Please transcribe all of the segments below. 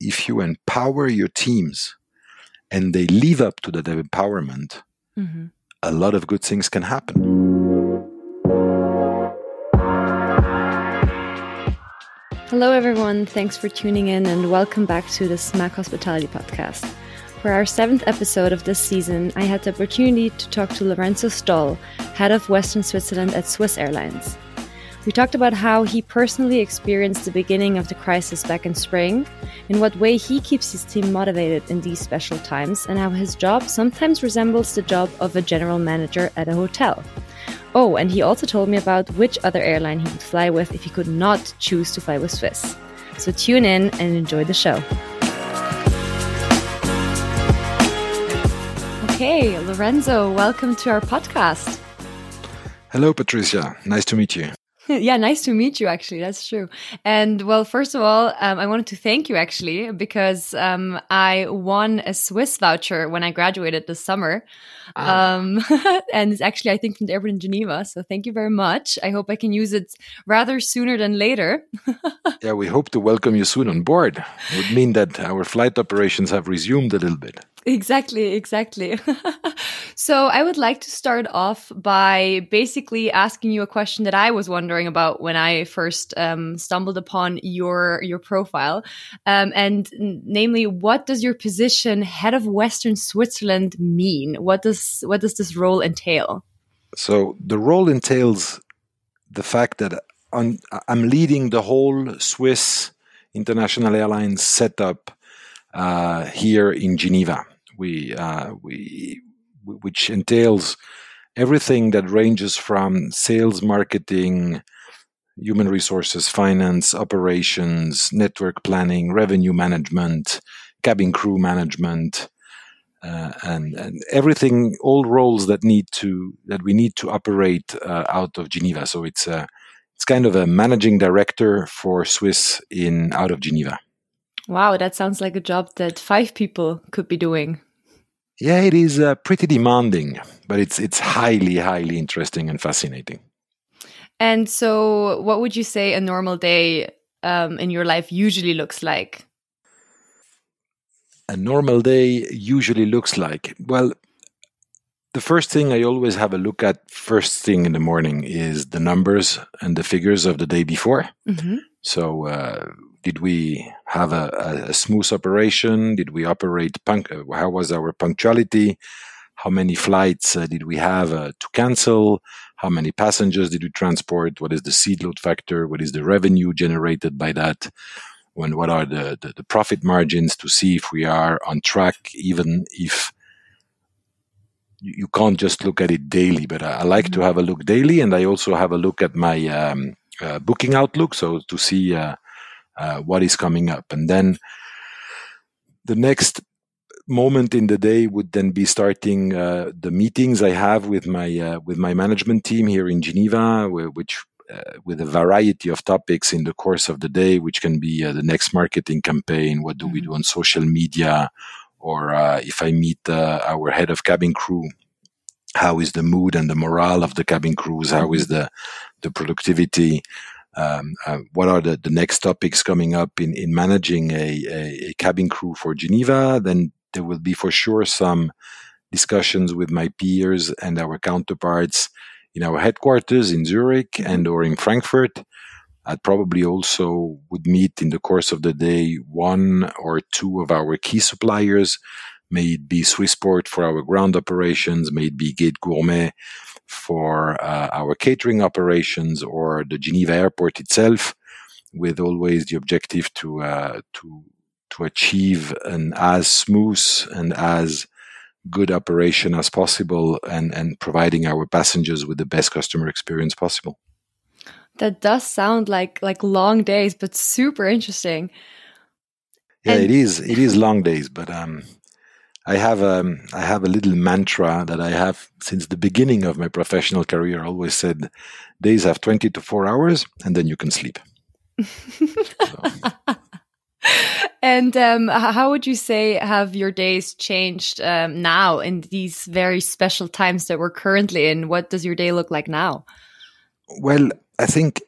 if you empower your teams and they live up to that empowerment, mm-hmm. a lot of good things can happen. Hello, everyone. Thanks for tuning in and welcome back to the Smack Hospitality Podcast. For our seventh episode of this season, I had the opportunity to talk to Lorenzo Stoll, head of Western Switzerland at Swiss Airlines. We talked about how he personally experienced the beginning of the crisis back in spring, in what way he keeps his team motivated in these special times, and how his job sometimes resembles the job of a general manager at a hotel. Oh, and he also told me about which other airline he would fly with if he could not choose to fly with Swiss. So tune in and enjoy the show. Okay, Lorenzo, welcome to our podcast. Hello, Patricia. Nice to meet you. yeah, nice to meet you. Actually, that's true. And well, first of all, um, I wanted to thank you actually because um, I won a Swiss voucher when I graduated this summer. Um, and it's actually I think from the airport in Geneva. So thank you very much. I hope I can use it rather sooner than later. yeah, we hope to welcome you soon on board. It would mean that our flight operations have resumed a little bit. Exactly, exactly. so I would like to start off by basically asking you a question that I was wondering about when I first um, stumbled upon your your profile, um, and namely, what does your position head of Western Switzerland mean? What does what does this role entail? So the role entails the fact that I'm, I'm leading the whole Swiss International Airlines setup uh, here in Geneva. We, uh, we, which entails everything that ranges from sales, marketing, human resources, finance, operations, network planning, revenue management, cabin crew management, uh, and, and everything, all roles that need to that we need to operate uh, out of Geneva. So it's a it's kind of a managing director for Swiss in out of Geneva. Wow, that sounds like a job that five people could be doing. Yeah, it is uh, pretty demanding, but it's it's highly highly interesting and fascinating. And so, what would you say a normal day um, in your life usually looks like? A normal day usually looks like well. The first thing I always have a look at first thing in the morning is the numbers and the figures of the day before. Mm -hmm. So uh, did we have a, a, smooth operation? Did we operate? Punk- how was our punctuality? How many flights uh, did we have uh, to cancel? How many passengers did we transport? What is the seat load factor? What is the revenue generated by that? When what are the, the, the profit margins to see if we are on track, even if you, can't just look at it daily. But I, I like mm-hmm. to have a look daily, and I also have a look at my um, uh, booking outlook, so to see uh, uh, what is coming up. And then the next moment in the day would then be starting uh, the meetings I have with my uh, with my management team here in Geneva, which with a variety of topics in the course of the day, which can be uh, the next marketing campaign, what do we mm-hmm. do on social media, or uh, if I meet our head of cabin crew, how is the mood and the morale of the cabin crews? How is the the productivity? um, uh, what are the, the next topics coming up in, in managing a, a, a, cabin crew for Geneva, then there will be for sure some discussions with my peers and our counterparts in our headquarters in Zurich and or in Frankfurt. I'd probably also would meet in the course of the day one or two of our key suppliers, may it be Swissport for our ground operations, may it be Gate Gourmet for uh, our catering operations or the Geneva airport itself, with always the objective to uh, to to achieve an as smooth and as good operation as possible and, and providing our passengers with the best customer experience possible. That does sound like like long days, but super interesting. Yeah, and it is. It is long days, but um, I have a um, I have a little mantra that I have since the beginning of my professional career. I always said, days have twenty to four hours, and then you can sleep. and um, how would you say have your days changed um, now in these very special times that we're currently in? What does your day look like now? Well, I think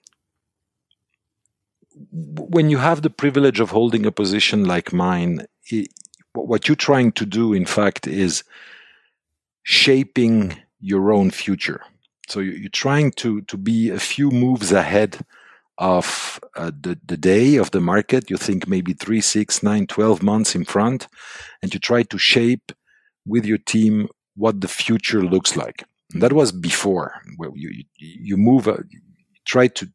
when you have the privilege of holding a position like mine, it, what you're trying to do, in fact, is shaping your own future. So you're trying to to be a few moves ahead of uh, the, the day of the market. You think maybe three, six, nine, 12 months in front, and you try to shape with your team what the future looks like. And that was before, where you, you, move, uh, you try to,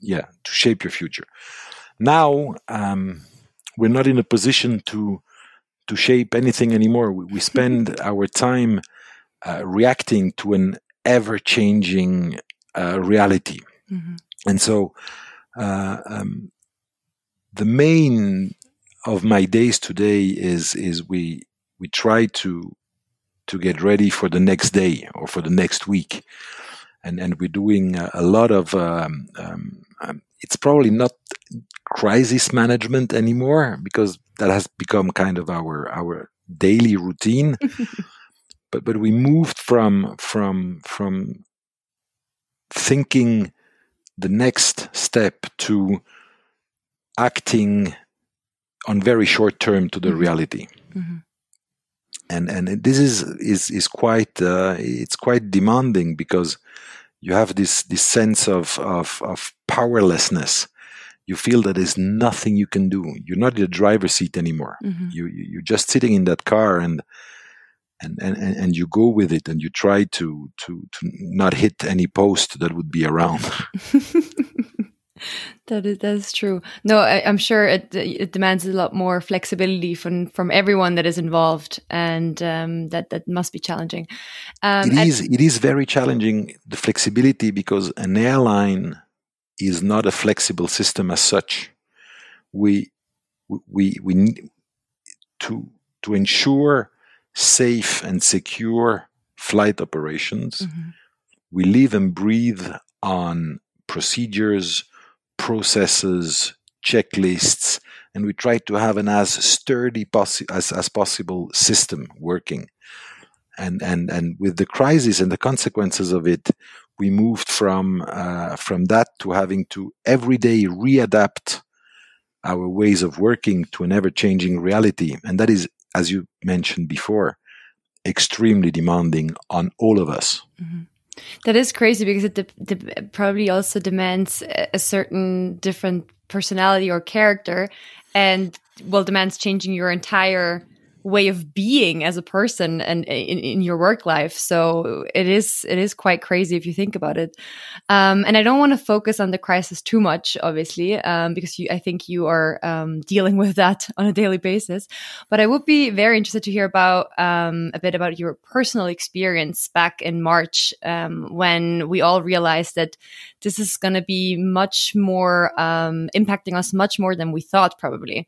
yeah, to shape your future. Now, um, we're not in a position to to shape anything anymore. We, we spend our time uh, reacting to an ever changing uh, reality. Mm-hmm. And so, uh, um, the main of my days today is is we we try to to get ready for the next day or for the next week, and and we're doing a, a lot of. Um, um, um it's probably not crisis management anymore because that has become kind of our our daily routine. but but we moved from from from thinking the next step to acting on very short term to the mm-hmm. reality. Mm-hmm. And and this is is is quite uh, it's quite demanding because you have this this sense of of, of powerlessness. You feel that there's nothing you can do. You're not in the driver's seat anymore. Mm-hmm. You you're just sitting in that car and and, and, and you go with it and you try to, to, to not hit any post that would be around. that is that is true. No, I, am sure it it demands a lot more flexibility from from everyone that is involved, and um, that that must be challenging. Um, it is it is very challenging the flexibility because an airline is not a flexible system as such. We we we need to to ensure safe and secure flight operations. Mm-hmm. We live and breathe on procedures, processes, checklists, and we try to have an as sturdy possi- as, as possible system working. And, and, and with the crisis and the consequences of it, we moved from, uh, from that to having to every day readapt our ways of working to an ever changing reality. And that is as you mentioned before, extremely demanding on all of us. Mm-hmm. That is crazy because it de- de- probably also demands a certain different personality or character, and well, demands changing your entire way of being as a person and in, in your work life. So it is it is quite crazy if you think about it. Um, and I don't want to focus on the crisis too much, obviously, um, because you, I think you are um, dealing with that on a daily basis. But I would be very interested to hear about um, a bit about your personal experience back in March um, when we all realized that this is going to be much more um, impacting us much more than we thought, probably.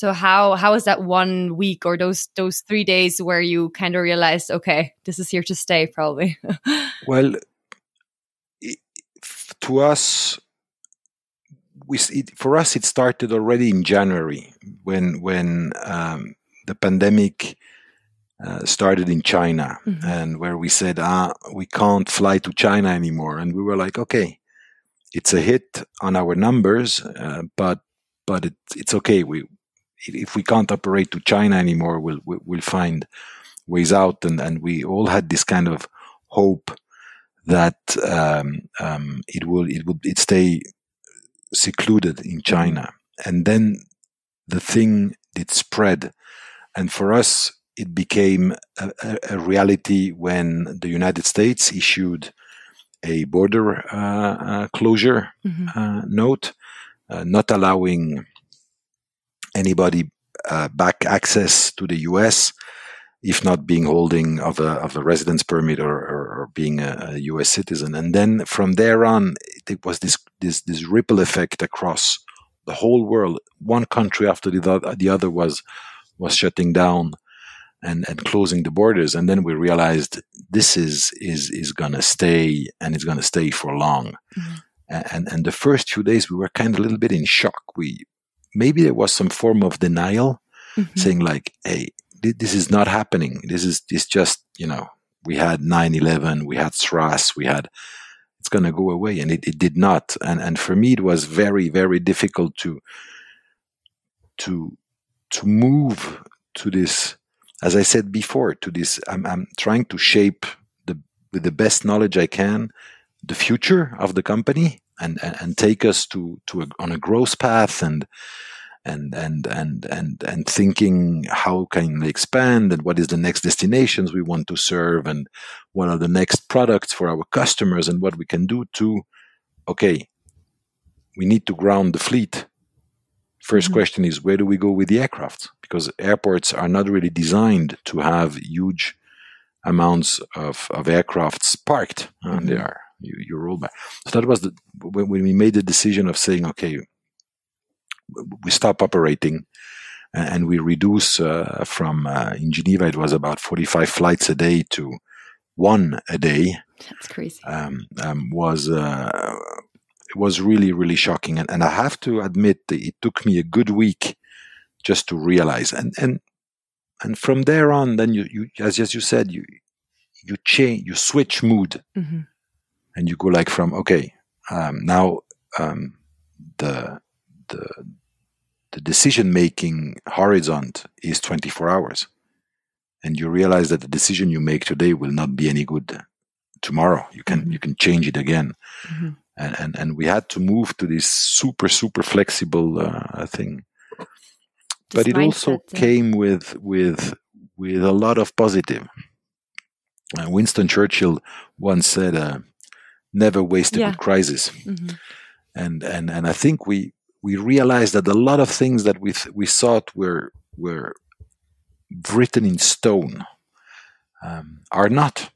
So how how is that one week or those those three days where you kind of realized, okay, this is here to stay, probably? well, to us, we it, for us it started already in January when when um, the pandemic. Uh, started in China, mm-hmm. and where we said, ah, we can't fly to China anymore, and we were like, okay, it's a hit on our numbers, uh, but but it, it's okay. We if we can't operate to China anymore, we'll we'll find ways out. And and we all had this kind of hope that um, um, it will it would it stay secluded in. China. And then the thing did spread, and for us it became a, a reality when the United States issued a border uh, uh, closure mm-hmm. uh, note, uh, not allowing anybody uh, back access to the US if not being holding of a, of a residence permit or, or, or being a, a, US citizen. And then from there on, it was this, this, this ripple effect across the whole world. One country after the, the other was, was shutting down and, and closing the borders. And then we realized this is, is, is going to stay and it's going to stay for long. Mm-hmm. And, and the first few days we were kind of a little bit in shock. We, maybe there was some form of denial mm-hmm. saying like hey this is not happening. This is this just you know we had 9-11 we had SRAS we had it's going to go away. And it, it did not. And and for me it was very very difficult to to to move to this as i said before to this i'm, I'm trying to shape the with the best knowledge i can the future of the company and and, and take us to to a, on a growth path and and and and and and thinking how can we expand and what is the next destinations we want to serve and what are the next products for our customers and what we can do to okay we need to ground the fleet 1st mm-hmm. question is where do we go with the aircraft because airports are not really designed to have huge amounts of, of aircrafts parked mm-hmm. and they are you, you roll back so that was the when, when we made the decision of saying okay we stop operating and we reduce uh, from uh, in Geneva it was about 45 flights a day to one a day. That's crazy. Um, um, was uh, it was really really shocking, and, and I have to admit that it took me a good week just to realize, and and and from there on, then you you as as you said you you change you switch mood, mm-hmm. And you go like from okay um, now um, the the the decision making horizon is 24 hours. And you realize that the decision you make today will not be any good tomorrow. You can mm-hmm. you can change it again. Mm-hmm. and, and and we had to move to this super super flexible uh, thing. But it also came with with with a lot of positive. Uh, winston churchill once said uh, never waste a yeah. good crisis mm-hmm. and and and i think we we realized that a lot of things that we th- we thought were were written in stone um, are not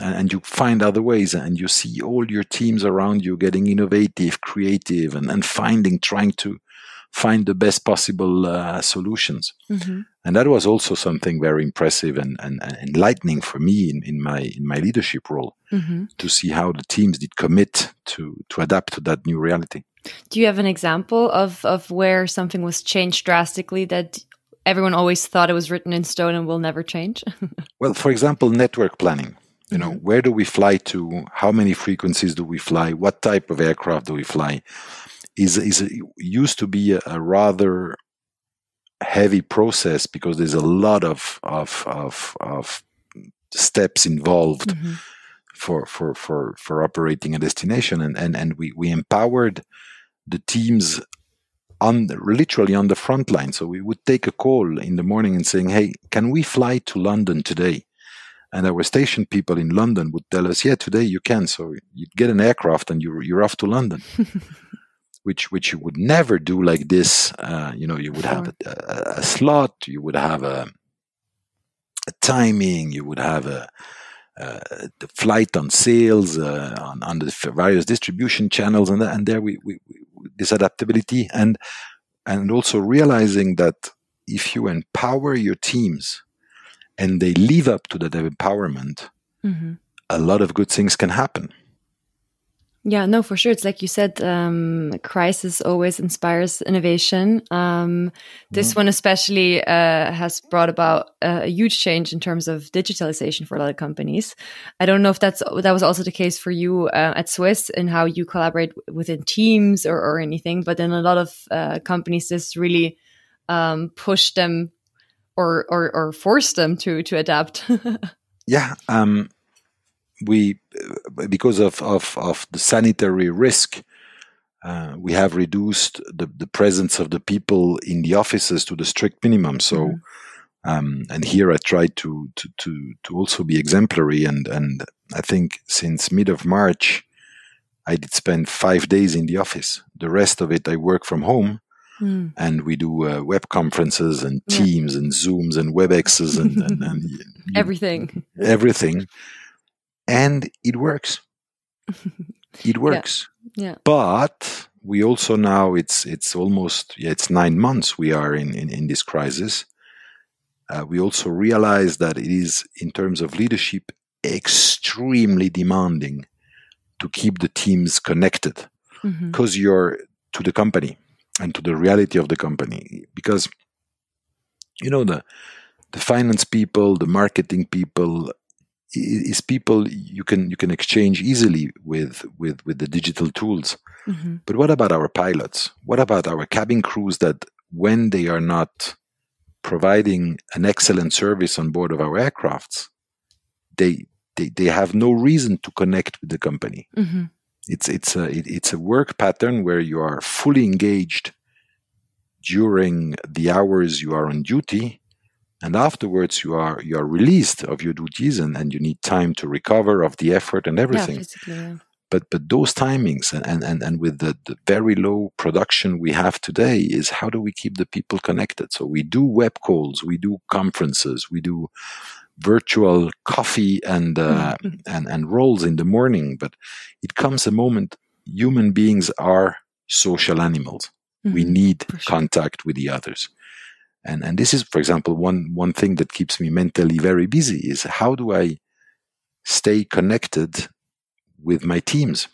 and, and, you find other ways and you see all your teams around you getting innovative creative and, and finding trying to find the best possible uh, solutions mm-hmm. and that was also something very impressive and, and, and enlightening for me in, in my in my leadership role mm-hmm. to see how the teams did commit to to adapt to that new reality do you have an example of of where something was changed drastically that everyone always thought it was written in stone and will never change? well, for example, network planning. You know, mm-hmm. where do we fly to? How many frequencies do we fly? What type of aircraft do we fly? Is is used to be a, a rather heavy process because there's a lot of of of, of steps involved. Mm-hmm for for for for operating a destination and and and we we empowered the teams on literally on the front line. So we would take a call in the morning and saying, "Hey, can we fly to London today?" And our station people in London would tell us, "Yeah, today you can." So you'd get an aircraft and you're you're off to London. which which you would never do like this. Uh, you know, you would have a, a, a, slot, you would have a, a timing, you would have a uh, the flight on sales uh, on, on the various distribution channels and, and there we, we, we, this adaptability and and also realizing that if you empower your teams and they live up to that empowerment mm-hmm. a lot of good things can happen yeah, no, for sure. It's like you said, um, crisis always inspires innovation. Um, this mm. one especially uh, has brought about a huge change in terms of digitalization for a lot of companies. I don't know if that's that was also the case for you uh, at Swiss and how you collaborate within teams or, or anything. But in a lot of uh, companies, this really um, pushed them or, or or forced them to to adapt. yeah, um, we because of, of, of the sanitary risk uh, we have reduced the, the presence of the people in the offices to the strict minimum so mm-hmm. um, and here I try to, to to to also be exemplary and and I think since mid of March I did spend five days in the office the rest of it I work from home Mm. and we do uh, web conferences and teams yeah. and zooms and webexes and, and, and everything everything and it works. it works. Yeah. yeah. But we also now it's it's almost yeah, it's nine months we are in in, in this crisis. Uh, we also realize that it is in terms of leadership extremely demanding to keep the teams connected because mm-hmm. you're to the company and to the reality of the company because you know the the finance people the marketing people is people you can you can exchange easily with with with the digital tools. Mm-hmm. But what about our pilots? What about our cabin crews that when they are not providing an excellent service on board of our aircrafts, they they, they have no reason to connect with the company. Mm-hmm. It's it's a it, it's a work pattern where you are fully engaged during the hours you are on duty, and afterwards you are you are released of your duties and, and you need time to recover of the effort and everything. Yeah, yeah. But but those timings and, and, and, with the, the very low production we have today is how do we keep the people connected? So we do web calls, we do conferences, we do virtual coffee and uh, mm-hmm. and and rolls in the morning but it comes a moment human beings are social animals mm-hmm. we need sure. contact with the others and and this is for example one one thing that keeps me mentally very busy is how do i stay connected with my teams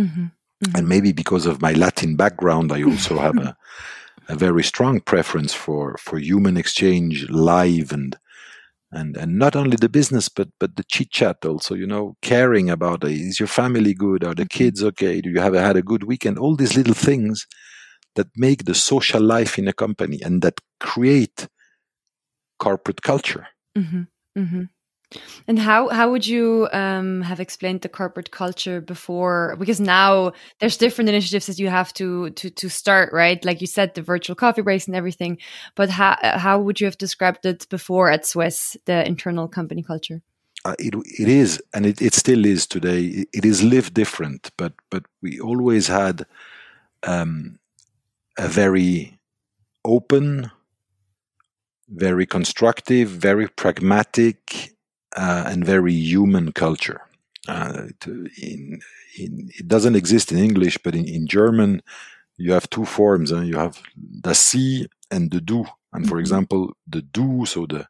mm-hmm. and mm-hmm. maybe because of my latin background i also have a a very strong preference for for human exchange live and and and not only the business but but the chit chat also you know caring about is your family good are the mm-hmm. kids okay do you have had a good weekend all these little things that make the social life in a company and that create corporate culture mm-hmm. Mm-hmm. And how how would you um, have explained the corporate culture before? Because now there's different initiatives that you have to to to start, right? Like you said, the virtual coffee breaks and everything. But how how would you have described it before at Swiss, the internal company culture? Uh, it it is, and it, it still is today. It, it is lived different, but but we always had um, a very open, very constructive, very pragmatic uh, and very human culture. Uh, to, in, in, it doesn't exist in English, but in, in German, you have two forms. Uh, you have the Sie and the Du. And for mm-hmm. example, the Du, so the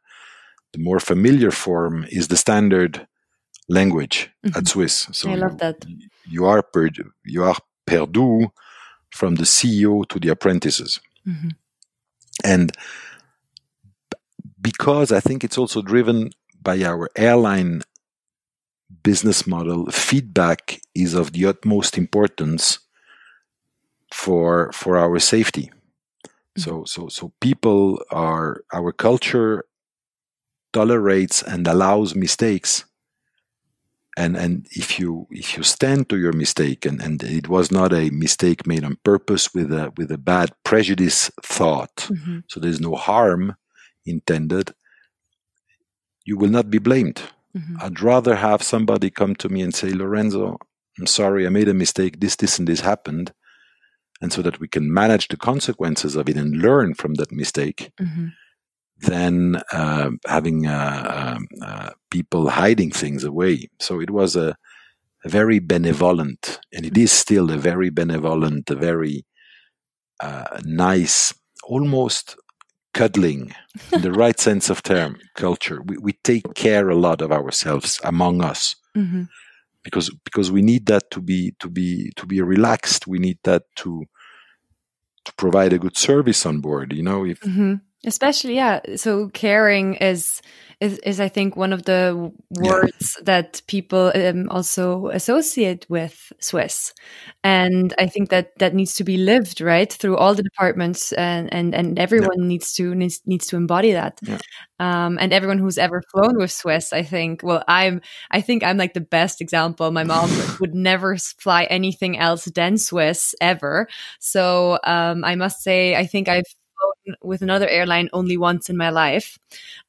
the more familiar form, is the standard language mm-hmm. at Swiss. So I love that. You are per you are per Du from the CEO to the apprentices, mm-hmm. and because I think it's also driven by our airline business model, feedback is of the utmost importance for for our safety. Mm-hmm. So so so people are our culture tolerates and allows mistakes. And and if you if you stand to your mistake and, and it was not a mistake made on purpose with a with a bad prejudice thought, mm-hmm. so there's no harm intended, you will not be blamed. Mm-hmm. I'd rather have somebody come to me and say, Lorenzo, I'm sorry, I made a mistake. This, this, and this happened. And so that we can manage the consequences of it and learn from that mistake, mm-hmm. Than uh, having uh, um, uh, people hiding things away. So it was a, a, very benevolent, and it is still a very benevolent, a very uh, nice, almost cuddling in the right sense of term culture we, we take care a lot of ourselves among us mm-hmm. because because we need that to be to be to be relaxed we need that to to provide a good service on board you know if mm-hmm. Especially yeah so caring is is, is I think one of the words yeah. that people um, also associate with Swiss, and I think that that needs to be lived right through all the departments, and and and everyone yeah. needs to needs, needs to embody that. Yeah. Um, and everyone who's ever flown with Swiss, I think, well, I'm I think I'm like the best example. My mom would never fly anything else than Swiss ever, so um, I must say I think I've with another airline only once in my life.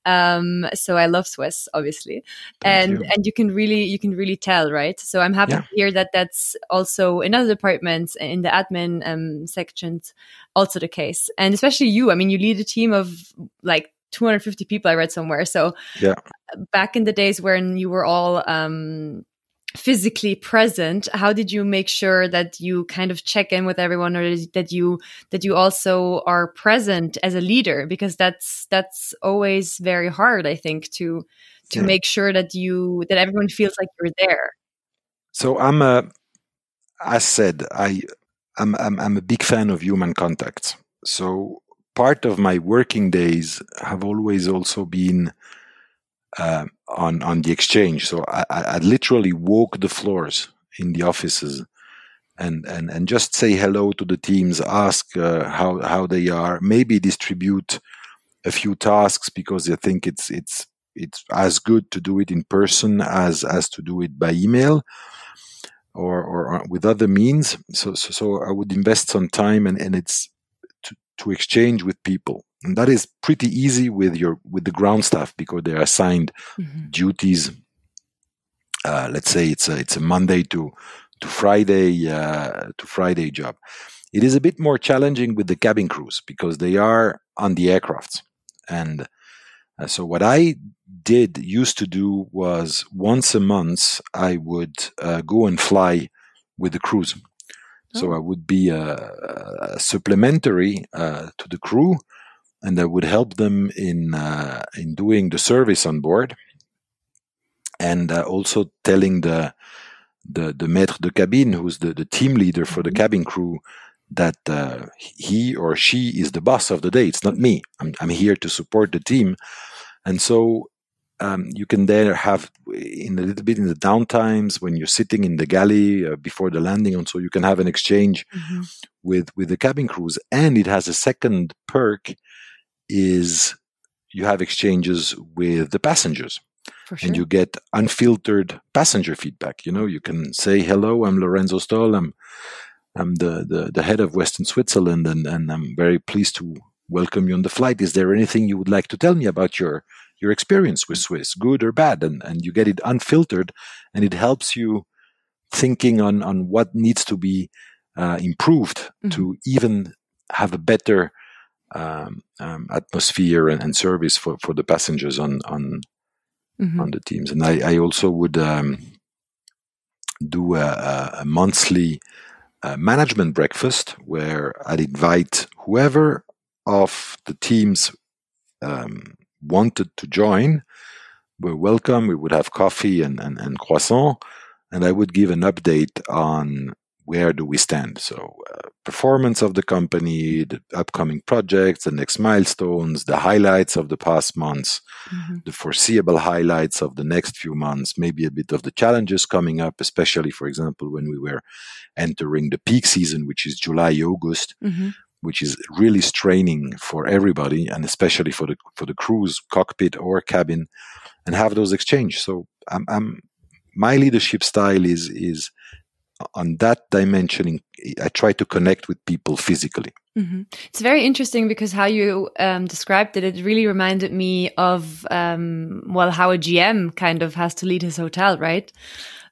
Um, so I love Swiss, obviously, Thank and you. and you can really you can really tell, right? So I'm happy yeah. to hear that that's also in other departments in the admin um, sections also the case, and especially you. I mean, you lead a team of like 250 people. I read somewhere. So yeah, back in the days when you were all um, physically present how did you make sure that you kind of check in with everyone or that you that you also are present as a leader? Because that's that's always very hard i think to to yeah. make sure that you that everyone feels like you're there. So i'm a as said i i'm i'm, I'm a big fan of human contact so part of my working days have always also been uh, on on the exchange. So I, I literally walk the floors in the offices and and and just say hello to the teams, ask uh, how how they are, maybe distribute a few tasks because I think it's it's it's as good to do it in person as as to do it by email or or with other means. So so, so I would invest some time and and it's to, to exchange with people and that is pretty easy with your with the ground staff because they are assigned mm-hmm. duties uh, let's say it's a it's a monday to to friday uh, to friday job it is a bit more challenging with the cabin crews because they are on the aircrafts and uh, so what i did used to do was once a month i would uh, go and fly with the crews so oh. i would be supplementary uh, to the crew and that would help them in uh, in doing the service on board, and uh, also telling the the the maître de cabine, who's the, the team leader for the mm-hmm. cabin crew, that uh, he or she is the boss of the day. It's not me. I'm I'm here to support the team, and so. Um, you can there have in a little bit in the downtimes when you're sitting in the galley uh, before the landing, and so you can have an exchange mm-hmm. with with the cabin crews. And it has a second perk is you have exchanges with the passengers. Sure. And you get unfiltered passenger feedback. You know, you can say, hello, I'm Lorenzo Stoll. I'm, I'm the, the, the head of Western Switzerland, and, and I'm very pleased to welcome you on the flight. Is there anything you would like to tell me about your, your experience with Swiss, good or bad? And, and you get it unfiltered, and it helps you thinking on, on what needs to be uh, improved mm-hmm. to even have a better um, um, atmosphere and, and, service for, for the passengers on on mm-hmm. on the teams. And I, I also would um, do a, a monthly uh, management breakfast where I'd invite whoever of the teams um, wanted to join. We're welcome. We would have coffee and, and, and croissant, and I would give an update on where do we stand? So, uh, performance of the company, the upcoming projects, the next milestones, the highlights of the past months, mm-hmm. the foreseeable highlights of the next few months, maybe a bit of the challenges coming up, especially, for example, when we were entering the peak season, which is July, August. Mm-hmm. Which is really straining for everybody, and especially for the for the crews, cockpit or cabin, and have those exchange. So, I'm, I'm my leadership style is is on that dimension, I try to connect with people physically. Mm-hmm. It's very interesting because how you um, described it, it really reminded me of, um, well, how a GM kind of has to lead his hotel, right?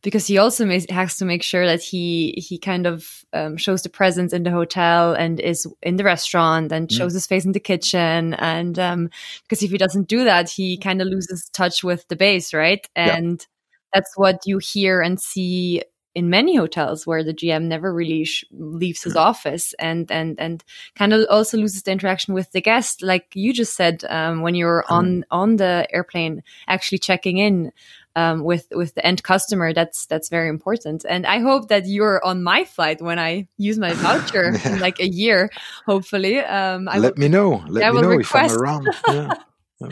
Because he also has to make sure that he he kind of um, shows the presence in the hotel and is in the restaurant and mm. shows his face in the kitchen. And um, because if he doesn't do that, he kind of loses touch with the base, right? And yeah that's what you hear and see in many hotels where the GM never really leaves his office and and and kind of also loses the interaction with the guest, like you just said um, when you're mm. on on the airplane, actually checking in um, with with the end customer. That's that's very important. And I hope that you're on my flight when I use my voucher yeah. in like a year. Hopefully, um, I let will, me know. Let me know request. if I'm around. Yeah.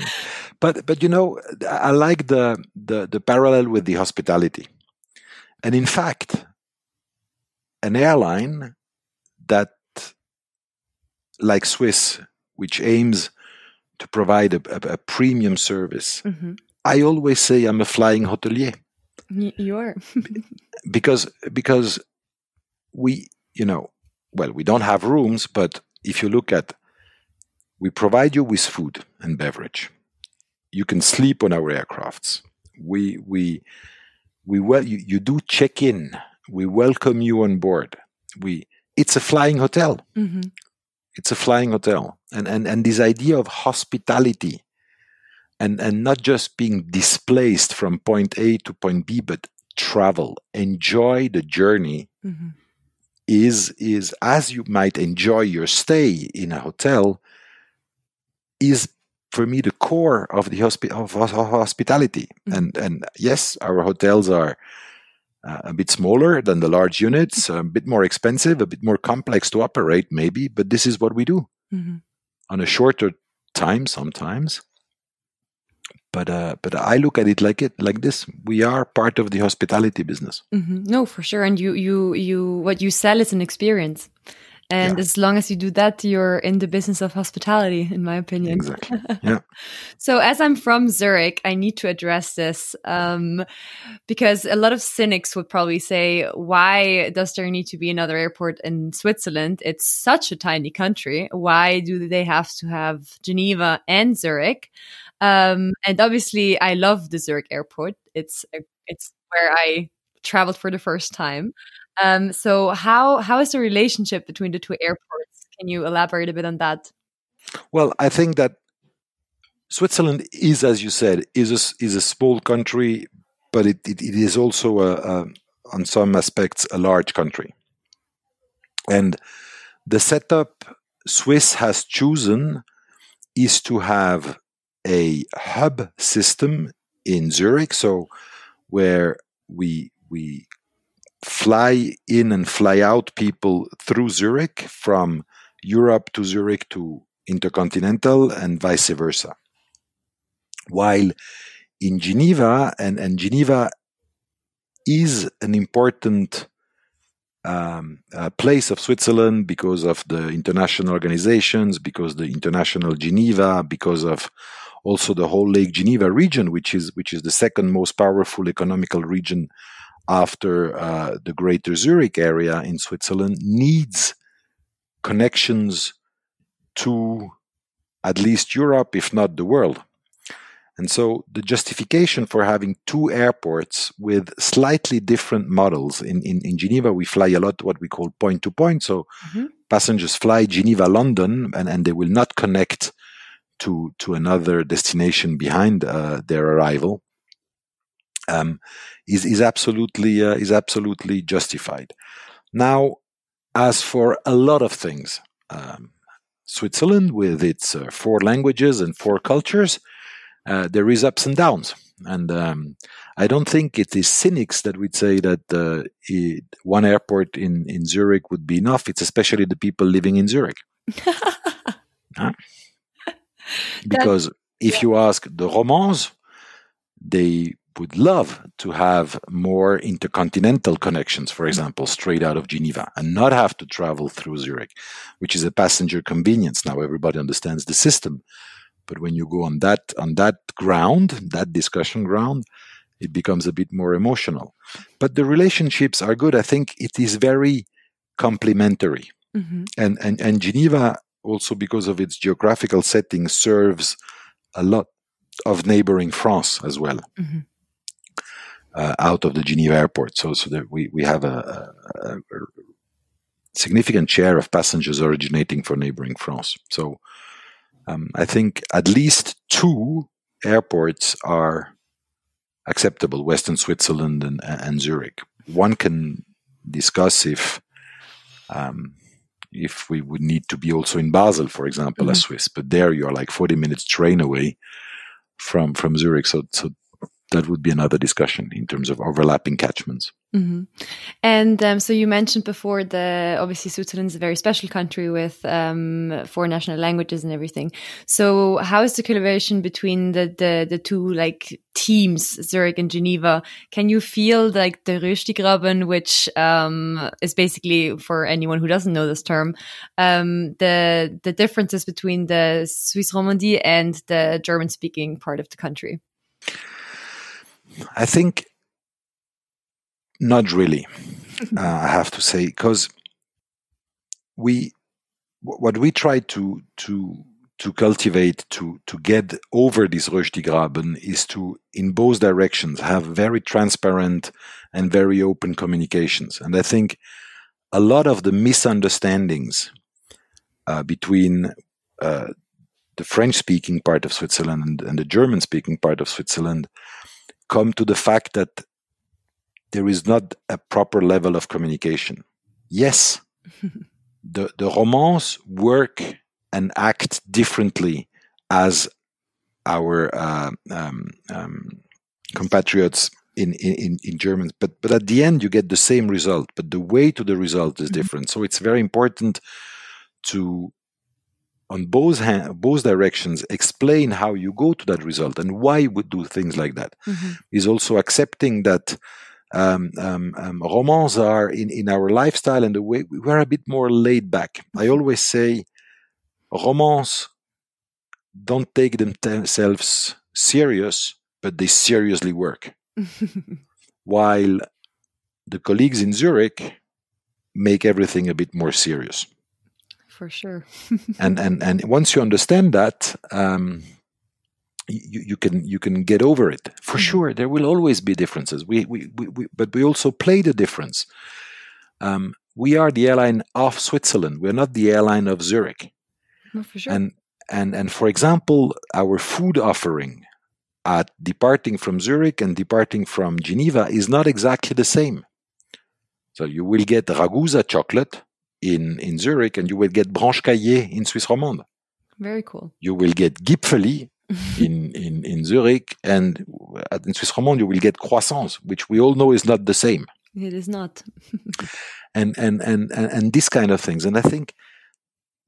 but but you know, I like the the the parallel with the hospitality and in fact, an airline that, like Swiss, which aims to provide a, a, a premium service, mm-hmm. I always say I'm a flying hotelier. You are. because because we, you know, well, we don't have rooms, but if you look at, we provide you with food and beverage. You can sleep on our aircrafts. We we we well you, you do check in we welcome you on board we it's a flying hotel mm-hmm. it's a flying hotel and, and and this idea of hospitality and and not just being displaced from point a to point b but travel enjoy the journey mm-hmm. is is as you might enjoy your stay in a hotel is for me the core of the hospi- of, hospitality. Mm-hmm. And and yes, our hotels are uh, a bit smaller than the large units, a bit more expensive, a bit more complex to operate, maybe. But this is what we do mm-hmm. on a shorter time sometimes. but uh, but I look at it like it like this. We are part of the hospitality business. Mm-hmm. No, for sure. And you you you what you sell is an experience. And yeah. as long as you do that, you're in the business of hospitality, in my opinion. Exactly. Yeah. so, as I'm from Zurich, I need to address this um, because a lot of cynics would probably say, why does there need to be another airport in Switzerland? It's such a tiny country. Why do they have to have Geneva and Zurich? Um, and obviously, I love the Zurich airport. It's it's where I traveled for the first time. Um, so how how is the relationship between the two airports? Can you elaborate a bit on that? Well, I think that Switzerland is, as you said, is a, is a small country, but it, it, it is also a, a, on some aspects a large country. And the setup Swiss has chosen is to have a hub system in Zurich, so where we we fly in and fly out people through Zurich from Europe to Zurich to intercontinental and vice versa. While in Geneva, and, and Geneva is an important um, uh, place of Switzerland because of the international organizations, because the international Geneva, because of also the whole Lake Geneva region, which is which is the second most powerful economical region after uh, the greater Zurich area in Switzerland, needs connections to at least Europe, if not the world. And so the justification for having two airports with slightly different models in, in, in Geneva, we fly a lot what we call point to point. So mm-hmm. passengers fly Geneva London and, and they will not connect to, to another destination behind uh, their arrival um, is is absolutely uh, is absolutely justified. Now, as for a lot of things, um, Switzerland with its uh, four languages and four cultures, uh, there is ups and downs, and um, I don't think it is cynics that would say that uh, it, one airport in in Zurich would be enough. It's especially the people living in Zurich. because if yeah. you ask the Romands, they would love to have more intercontinental connections, for example, straight out of Geneva and not have to travel through Zurich, which is a passenger convenience. Now everybody understands the system. But when you go on that on that ground, that discussion ground, it becomes a bit more emotional. But the relationships are good. I think it is very complementary. Mm-hmm. And, and and Geneva also because of its geographical setting serves a lot of neighboring France as well. Mm-hmm uh, out of the Geneva airport. So, so that we, we have a, a, a, significant share of passengers originating from neighboring France. So, um, I think at least two airports are acceptable: Western Switzerland and, and Zurich. One can discuss if um, if we would need to be also in Basel, for example, mm-hmm. as Swiss, but there you are like 40 minutes train away from from Zurich. So, so that would be another discussion in terms of overlapping catchments. Mm-hmm. And um, so you mentioned before the obviously Switzerland is a very special country with um, four national languages and everything. So how is the collaboration between the the, the two like teams, Zurich and Geneva? Can you feel like the Röstigraben, which um, is basically for anyone who doesn't know this term, um, the the differences between the Swiss Romandie and the German speaking part of the country? I think not really. uh, I have to say because we what we try to to to cultivate to to get over this Röstigraben is to in both directions have very transparent and very open communications and I think a lot of the misunderstandings uh, between uh, the French speaking part of Switzerland and, and the German speaking part of Switzerland come to the fact that there is not a proper level of communication. Yes, the, the Romands work and act differently as our uh, um, um, compatriots in, in, in German. But, but at the end, you get the same result, but the way to the result is mm-hmm. different. So it's very important to on both hand, both directions explain how you go to that result and why we do things like that. Mm-hmm. Is also accepting that um, um, um, romands are in, in our lifestyle and the way we're a bit more laid back. I mm-hmm. always say romands don't take themselves serious, but they seriously work. While the colleagues in Zurich make everything a bit more serious. For sure. and and and once you understand that, um, you, you can you can get over it. For mm-hmm. sure, there will always be differences. We, we, we, we but we also play the difference. Um, we are the airline of Switzerland. We're not the airline of Zurich. Oh, for sure. And and and for example, our food offering at departing from Zurich and departing from Geneva is not exactly the same. So you will get Ragusa chocolate in, in Zurich and you will get Branche Cailler in Swiss Romande. Very cool. You will get Gipfeli in, in, in Zurich and in Swiss Romande you will get croissants, which we all know is not the same. It is not. and, and, and, and, and this kind of things. And I think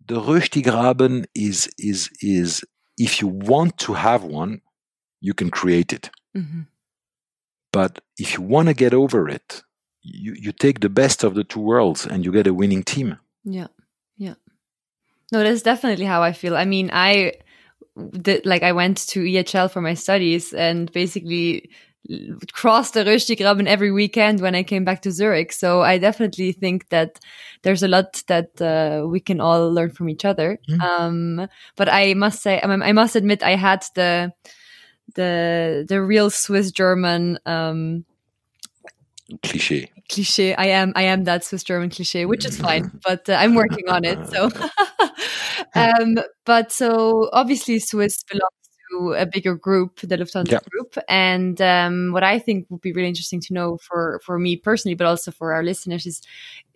the Röstigraben is, is, is if you want to have one, you can create it. Mm-hmm. But if you want to get over it, you, you take the best of the two worlds and you get a winning team. Yeah. Yeah. No, that's definitely how I feel. I mean, I did, like I went to EHL for my studies and basically crossed the Röstigraben every weekend when I came back to Zurich. So I definitely think that there's a lot that uh, we can all learn from each other. Mm. Um, but I must say, I, I must admit, I had the the the real Swiss German um, cliche. Cliche. I am I am that Swiss German cliche, which is fine, but uh, I'm working on it. So, um, but so obviously Swiss belongs to a bigger group, the Lufthansa yeah. group, and um, what I think would be really interesting to know for for me personally, but also for our listeners, is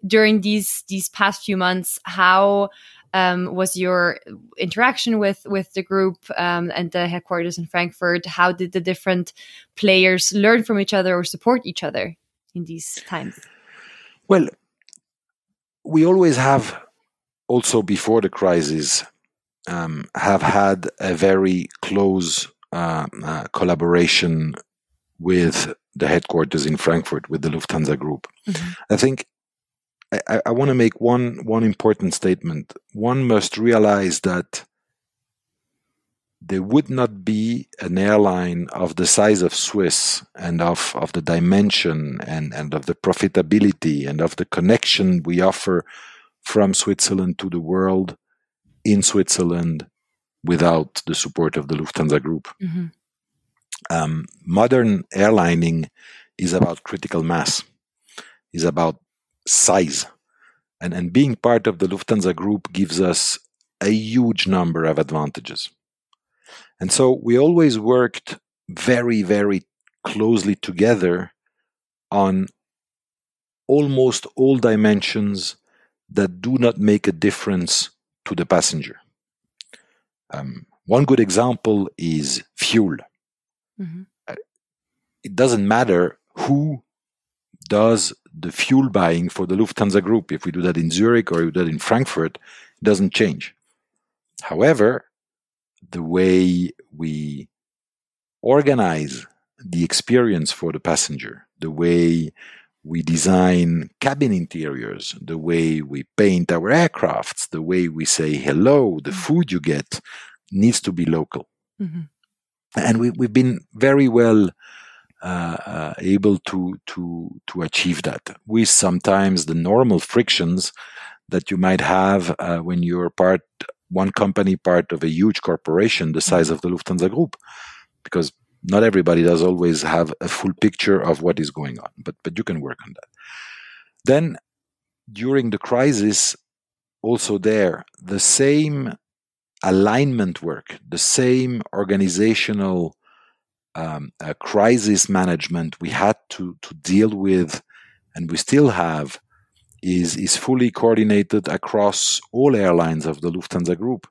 during these these past few months how um, was your interaction with with the group um, and the headquarters in Frankfurt? How did the different players learn from each other or support each other in these times? Well, we always have, also before the crisis, um, have had a very close uh, uh, collaboration with the headquarters in Frankfurt with the Lufthansa Group. Mm-hmm. I think I, I want to make one one important statement. One must realize that there would not be an airline of the size of Swiss and of, of the dimension and, and of the profitability and of the connection we offer from Switzerland to the world in Switzerland without the support of the Lufthansa Group. Mm-hmm. Um, modern airlining is about critical mass, is about size. And, and being part of the Lufthansa group gives us a huge number of advantages. And so we always worked very, very closely together on almost all dimensions that do not make a difference to the passenger. Um, one good example is fuel. Mm-hmm. It doesn't matter who does the fuel buying for the Lufthansa group. If we do that in Zurich or we do that in Frankfurt, it doesn't change. However, the way we organize the experience for the passenger, the way we design cabin interiors, the way we paint our aircrafts, the way we say hello, the mm-hmm. food you get needs to be local. Mm-hmm. And we, we've been very well uh, uh, able to to to achieve that with sometimes the normal frictions that you might have uh, when you're part one company part of a huge corporation the size of the Lufthansa group. Because not everybody does always have a full picture of what is going on but but you can work on that. Then during the crisis also there the same alignment work the same organizational um, crisis management we had to, to deal with, and we still have, is, is fully coordinated across all airlines of the Lufthansa Group.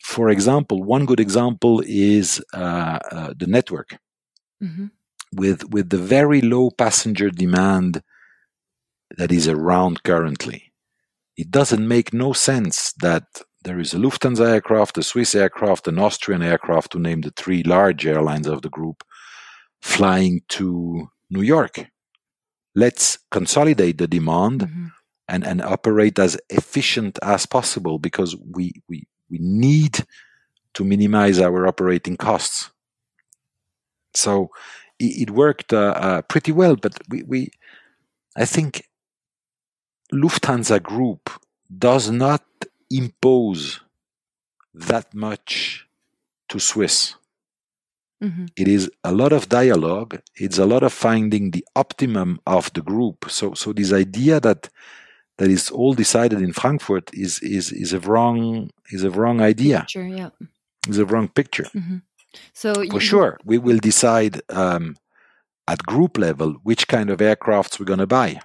For example, one good example is uh, uh, the network. Mm-hmm. With, with the very low passenger demand that is around currently, it doesn't make no sense that there is a Lufthansa aircraft, a Swiss aircraft, an Austrian aircraft, to name the three large airlines of the group, flying to New York. Let's consolidate the demand mm-hmm. and, and operate as efficient as possible because we, we, we need to minimize our operating costs. So it, it worked uh, uh, pretty well, but we, we, I think Lufthansa Group does not impose that much to Swiss. Mm-hmm. It is a lot of dialogue. It's a lot of finding the optimum of the group. So, so this idea that that is all decided in Frankfurt is is is a wrong is a wrong idea. Picture, yeah, is a wrong picture. Mm-hmm. So for you, sure, we will decide um, at group level which kind of aircrafts we're going to buy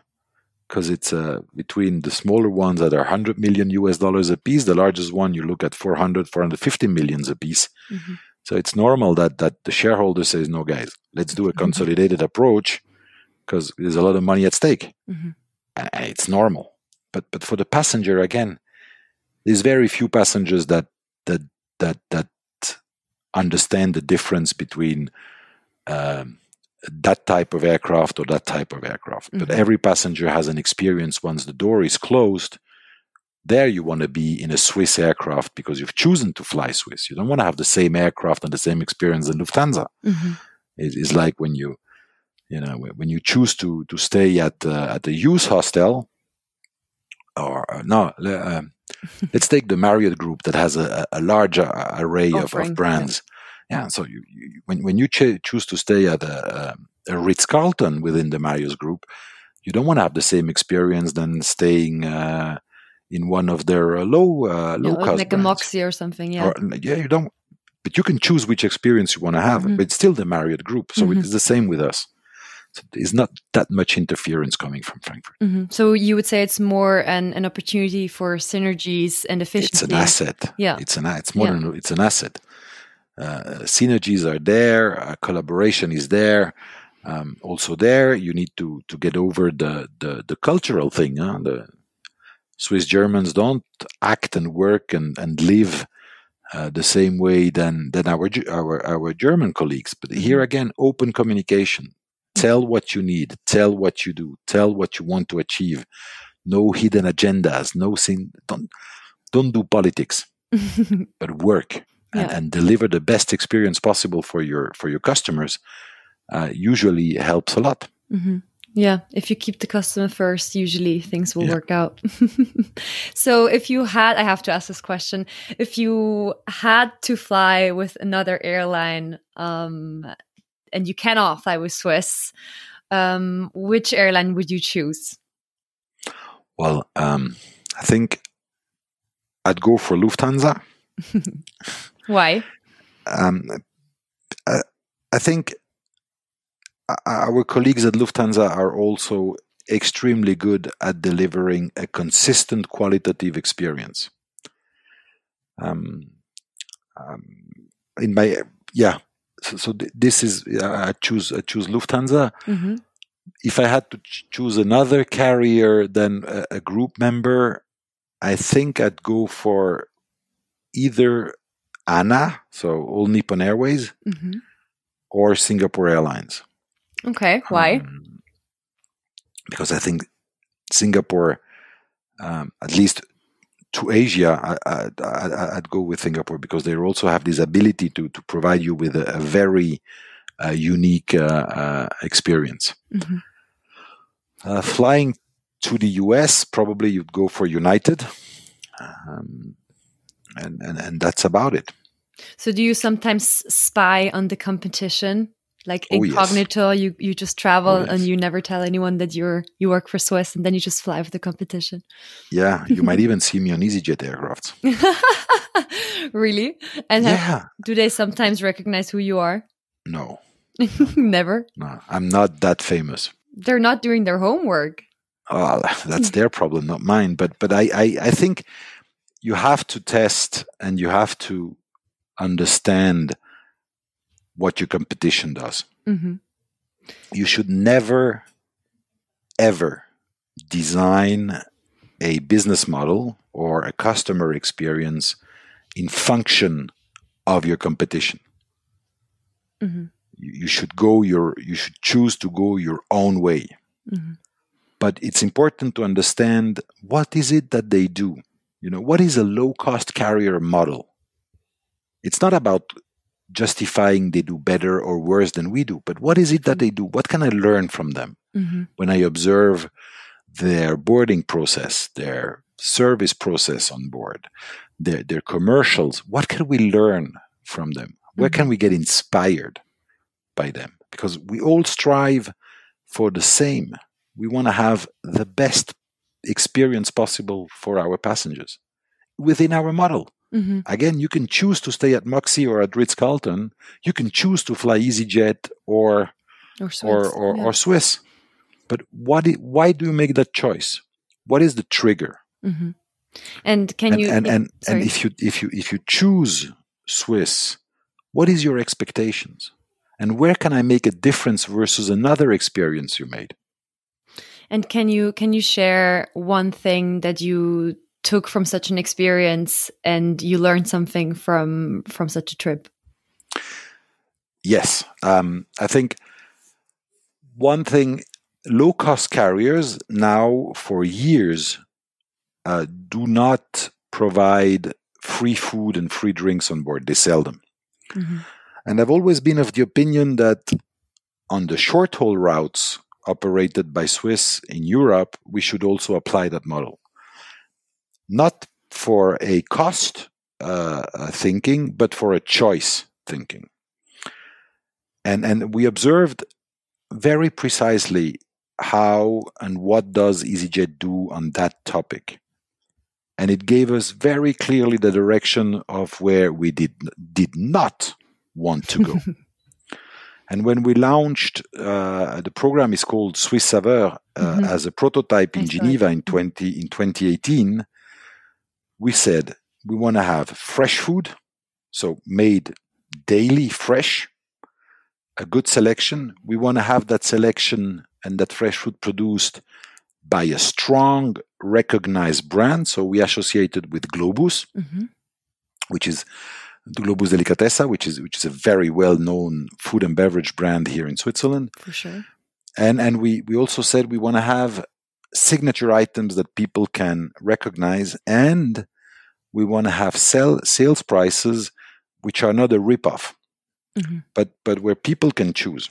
because it's uh, between the smaller ones that are 100 million US dollars a piece, the largest one you look at 400, 450 millions a piece. Mm-hmm. So it's normal that that the shareholder says, "No, guys, let's do a mm-hmm. consolidated approach because there's a lot of money at stake." Mm-hmm. And it's normal. But but for the passenger again, there's very few passengers that that that that understand the difference between um, that type of aircraft or that type of aircraft. Mm-hmm. But every passenger has an experience once the door is closed. There, you want to be in a Swiss aircraft because you've chosen to fly Swiss. You don't want to have the same aircraft and the same experience in Lufthansa. Mm-hmm. it's like when you, you know, when you choose to to stay at uh, at the youth hostel, or uh, no, uh, let's take the Marriott Group that has a, a large uh, array of, of, brands. Yeah yeah, so you, you, when when you ch- choose to stay at a, a Ritz Carlton within the Marriott Group, you don't want to have the same experience than staying uh, in one of their uh, low uh, low yeah, cost like brands. a Moxy or something. Yeah, or, yeah, you don't. But you can choose which experience you want to have. Mm-hmm. But it's still the Marriott Group, so mm-hmm. it's the same with us. So there's not that much interference coming from Frankfurt. Mm-hmm. So you would say it's more an, an opportunity for synergies and efficiency. It's an asset. Yeah, it's an it's more yeah. than it's an asset. Uh, synergies are there, uh, collaboration is there. Um, also there, you need to to get over the the, the cultural thing. Huh? The Swiss Germans don't act and work and and live uh, the same way than than our our our German colleagues. But mm-hmm. here again, open communication. Tell what you need. Tell what you do. Tell what you want to achieve. No hidden agendas. No sin. Don't don't do politics, but work and, yeah. and deliver the best experience possible for your for your customers uh, usually helps a lot. Mm-hmm. Yeah, if you keep the customer first, usually things will yeah. work out. so, if you had, I have to ask this question: if you had to fly with another airline, um, and you cannot fly with Swiss, um, which airline would you choose? Well, um, I think I'd go for Lufthansa. Why? Um, I, I think our colleagues at Lufthansa are also extremely good at delivering a consistent qualitative experience. Um, um, in my yeah, so, so this is uh, I choose I choose Lufthansa. Mm-hmm. If I had to ch- choose another carrier than a, a, group member, I think I'd go for either ANA, so All Nippon Airways, mm-hmm. or Singapore Airlines. Okay, why? Um, because I think Singapore, um, at least to Asia, I, would go with Singapore because they also have this ability to to provide you with a, a very uh, unique uh, uh, experience. Mm-hmm. Uh, flying to the US, probably you'd go for United. Um, and, and, and that's about it. So do you sometimes spy on the competition? Like oh, incognito, yes. you, you just travel oh, yes. and you never tell anyone that you're you work for Swiss and then you just fly for the competition. Yeah, you might even see me on EasyJet aircrafts. really? And yeah. Have, do they sometimes recognize who you are? No. never? No, I'm not that famous. They're not doing their homework. Oh, that's their problem, not mine. But but I, I, I think you have to test and you have to understand what your competition does. Mm-hmm. You should never, ever design a business model or a customer experience in function of your competition. Mm-hmm. You should go your you should choose to go your own way. Mm-hmm. But it's important to understand what is it that they do. You know, what is a low cost carrier model? It's not about justifying they do better or worse than we do, but what is it that they do? What can I learn from them mm-hmm. when I observe their boarding process, their service process on board, their, their commercials? What can we learn from them? Where mm-hmm. can we get inspired by them? Because we all strive for the same. We want to have the best experience possible for our passengers within our model. Mm-hmm. Again, you can choose to stay at Moxy or at Ritz Carlton. You can choose to fly EasyJet or or Swiss. Or, or, yeah. or Swiss. But what? why do you make that choice? What is the trigger? Mm-hmm. And can and, you? And and, and if you if you if you choose Swiss, what is your expectations? And where can I make a difference versus another experience you made? And can you can you share one thing that you took from such an experience and you learned something from from such a trip? Yes, um, I think one thing low cost carriers now for years uh, do not provide free food and free drinks on board. They sell them. Mm-hmm. And I've always been of the opinion that on the short haul routes operated by Swiss in Europe, we should also apply that model not for a cost uh, uh, thinking, but for a choice thinking. And, and we observed very precisely how and what does EasyJet do on that topic. And it gave us very clearly the direction of where we did, did not want to go. and when we launched, uh, the program is called Swiss Saveur uh, mm-hmm. as a prototype in Geneva in, 20, in 2018 we said we want to have fresh food, so made daily fresh, a good selection. We want to have that selection and that fresh food produced by a strong, recognized brand. So we associated with Globus, mm-hmm. which is the Globus Delicatessa, which is which is a very well known food and beverage brand here in Switzerland. For sure. And and we we also said we want to have signature items that people can recognize and we want to have sell, sales prices which are not a ripoff mm-hmm. but but where people can choose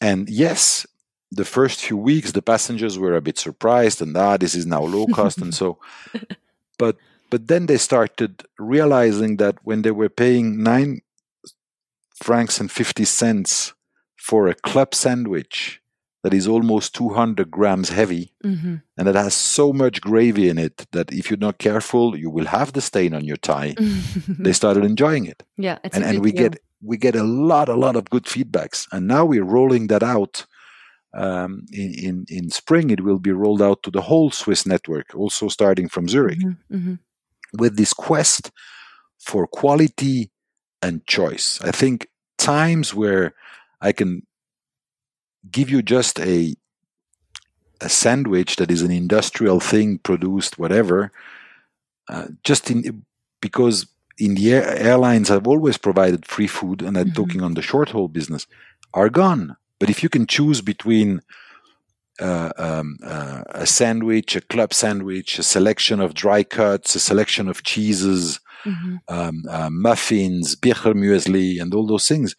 and yes the first few weeks the passengers were a bit surprised and ah this is now low cost and so but but then they started realizing that when they were paying 9 francs and 50 cents for a club sandwich that is almost 200 grams heavy mm-hmm. and that has so much gravy in it that if you're not careful you will have the stain on your tie they started enjoying it yeah and, and we deal. get we get a lot a lot of good feedbacks and now we're rolling that out um, in, in, in spring it will be rolled out to the whole swiss network also starting from zurich mm-hmm. Mm-hmm. with this quest for quality and choice i think times where i can give you just a a sandwich that is an industrial thing produced whatever uh, just in because in the air, airlines have always provided free food and i'm mm-hmm. talking on the short haul business are gone but if you can choose between uh, um, uh, a sandwich, a club sandwich, a selection of dry cuts, a selection of cheeses, mm-hmm. um, uh, muffins, bircher muesli, and all those things.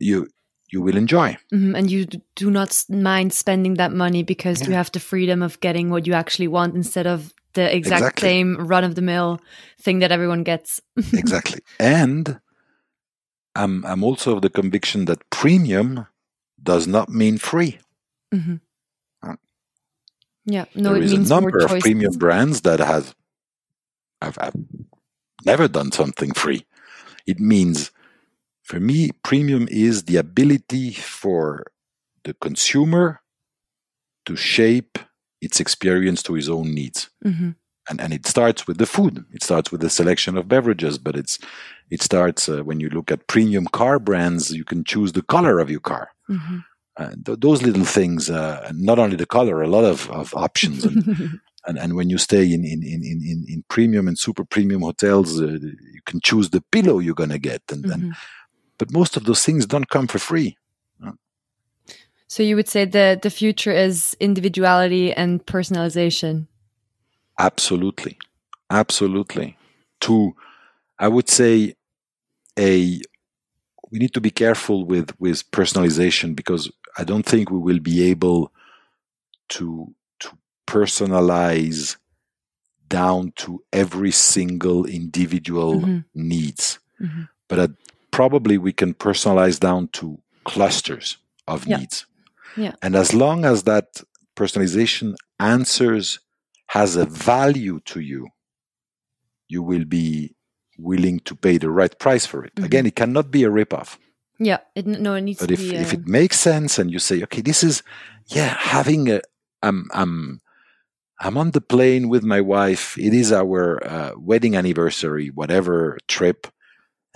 You you will enjoy. Mm-hmm. And you do not mind spending that money because yeah. you have the freedom of getting what you actually want instead of the exact exactly. same run of the mill thing that everyone gets. exactly. And I'm, I'm also of the conviction that premium does not mean free. Mm-hmm. Uh, yeah, no, there is a number of premium brands that have, have, have never done something free. It means for me, premium is the ability for the consumer to shape its experience to his own needs. Mm-hmm. And, and it starts with the food. It starts with the selection of beverages, but it's it starts uh, when you look at premium car brands. You can choose the color of your car. Mm-hmm. Uh, th- those little things, uh, not only the color, a lot of, of options. And, And, and when you stay in, in, in, in, in premium and super premium hotels, uh, you can choose the pillow you're going to get. And, mm-hmm. and, but most of those things don't come for free. So you would say that the future is individuality and personalization. Absolutely. Absolutely. To, I would say, a we need to be careful with with personalization because I don't think we will be able to to personalize down to every single individual mm-hmm. needs. Mm-hmm. But uh, probably we can personalize down to clusters of yeah. needs. Yeah. And as long as that personalization answers has a value to you, you will be willing to pay the right price for it. Mm-hmm. Again, it cannot be a ripoff. Yeah, it, no, it needs but to if, be. if it makes sense and you say, okay, this is, yeah, having a, I'm, I'm, I'm on the plane with my wife. It is our uh, wedding anniversary, whatever trip.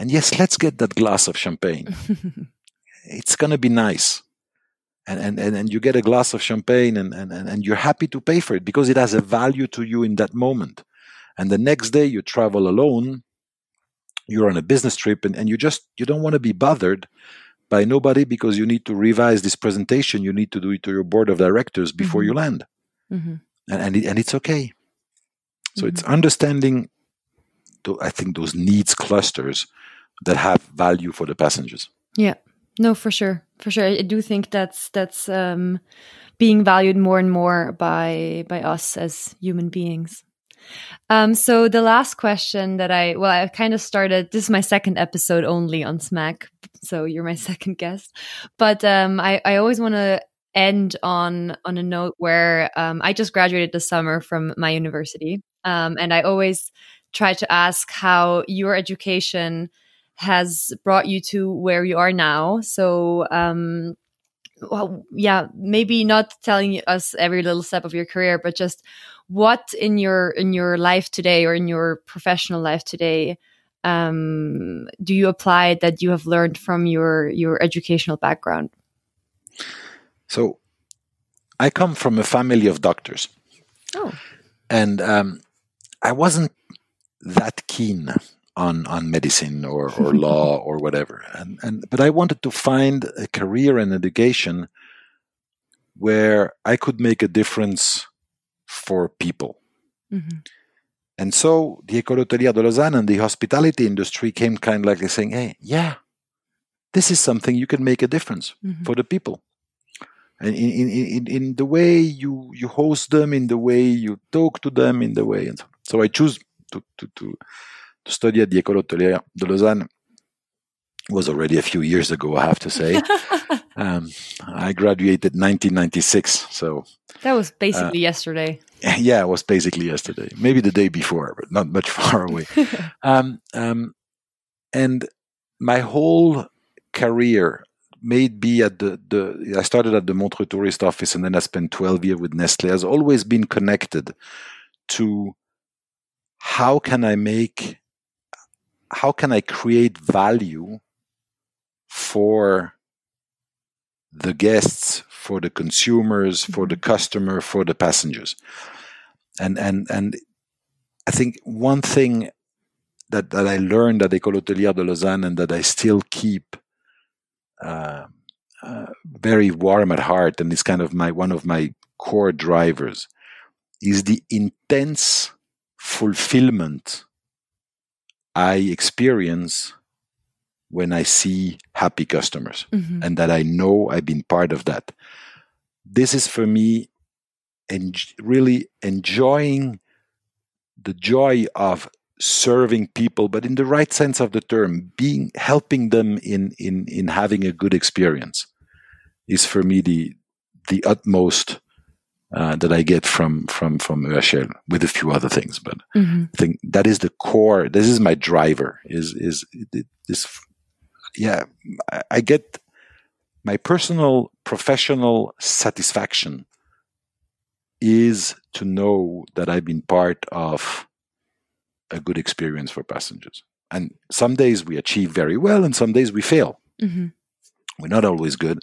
And yes, let's get that glass of champagne. it's going to be nice. And, and, and, and you get a glass of champagne and, and, and you're happy to pay for it because it has a value to you in that moment. And the next day you travel alone you're on a business trip and, and you just you don't want to be bothered by nobody because you need to revise this presentation you need to do it to your board of directors before mm-hmm. you land mm-hmm. and and, it, and it's okay so mm-hmm. it's understanding i think those needs clusters that have value for the passengers. Yeah. No for sure. For sure. I do think that's that's um being valued more and more by by us as human beings. Um, so the last question that I, well, I kind of started, this is my second episode only on Smack. So you're my second guest, but, um, I, I always want to end on, on a note where, um, I just graduated this summer from my university. Um, and I always try to ask how your education has brought you to where you are now. So, um, well, yeah, maybe not telling us every little step of your career, but just what in your in your life today or in your professional life today um, do you apply that you have learned from your your educational background? So, I come from a family of doctors. Oh, and um, I wasn't that keen on on medicine or, or law or whatever, and and but I wanted to find a career in education where I could make a difference for people. Mm-hmm. And so the Hôtelière de Lausanne and the hospitality industry came kind of like saying, hey, yeah, this is something you can make a difference mm-hmm. for the people. And in, in, in, in, the way you, you host them, in the way you talk to them, in the way. And so, so I choose to, to, to, to study at the École Hôtelière de Lausanne was already a few years ago, I have to say. um, I graduated 1996, so that was basically uh, yesterday. Yeah, it was basically yesterday. Maybe the day before, but not much far away. um, um, and my whole career made be at the, the I started at the Montreux tourist office and then I spent 12 years with Nestle has always been connected to how can I make how can I create value for the guests, for the consumers, for the mm-hmm. customer, for the passengers. And and and I think one thing that, that I learned at École Hôtelière de Lausanne and that I still keep uh, uh, very warm at heart and is kind of my one of my core drivers is the intense fulfillment I experience when I see happy customers mm-hmm. and that I know I've been part of that. This is for me and really enjoying the joy of serving people, but in the right sense of the term, being helping them in in in having a good experience is for me the the utmost uh, that I get from from from EHL with a few other things. But mm-hmm. I think that is the core. This is my driver. Is is this yeah, I get my personal professional satisfaction is to know that I've been part of a good experience for passengers. And some days we achieve very well, and some days we fail. Mm-hmm. We're not always good.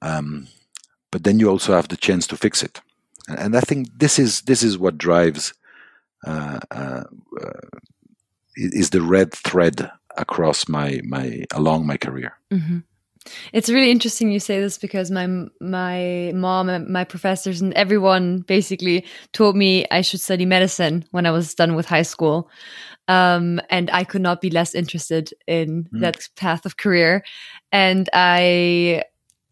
Um, but then you also have the chance to fix it. and I think this is this is what drives uh, uh, uh, is the red thread across my my along my career. Mm-hmm. It's really interesting you say this because my my mom and my professors and everyone basically told me I should study medicine when I was done with high school, um, and I could not be less interested in mm. that path of career, and I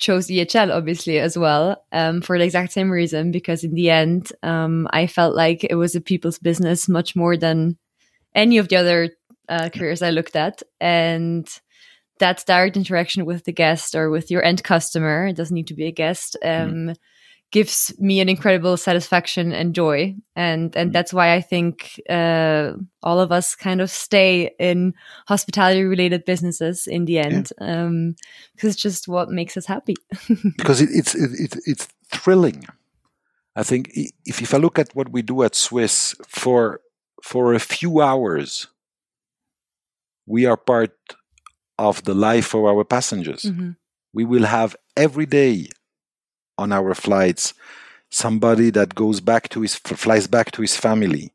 chose EHL obviously as well um, for the exact same reason because in the end um, I felt like it was a people's business much more than any of the other uh, careers I looked at and that direct interaction with the guest or with your end customer it doesn't need to be a guest um, mm. Gives me an incredible satisfaction and joy and and mm. that's why i think uh, all of us kind of stay in hospitality related businesses in the end yeah. um, because it's just what makes us happy because it, it's it, it's thrilling i think if, if i look at what we do at swiss for for a few hours we are part of the life of our passengers. Mm-hmm. We will have every day on our flights somebody that goes back to his flies back to his family,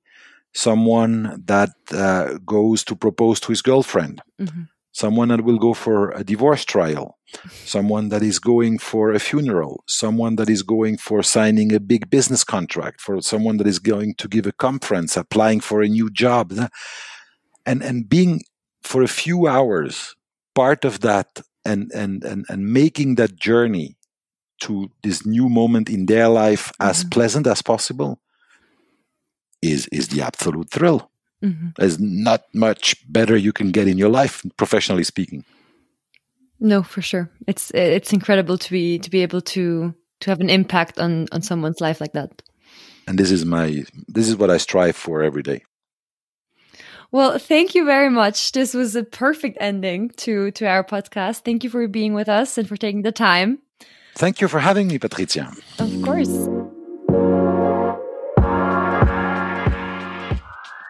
someone that uh, goes to propose to his girlfriend, mm-hmm. someone that will go for a divorce trial, someone that is going for a funeral, someone that is going for signing a big business contract, for someone that is going to give a conference, applying for a new job, and and being for a few hours part of that and and and, and making that journey to this new moment in their life mm-hmm. as pleasant as possible is is the absolute thrill. Mm-hmm. There's not much better you can get in your life, professionally speaking. No, for sure. It's it's incredible to be to be able to to have an impact on on someone's life like that. And this is my this is what I strive for every day. Well, thank you very much. This was a perfect ending to to our podcast. Thank you for being with us and for taking the time. Thank you for having me, Patricia. Of course.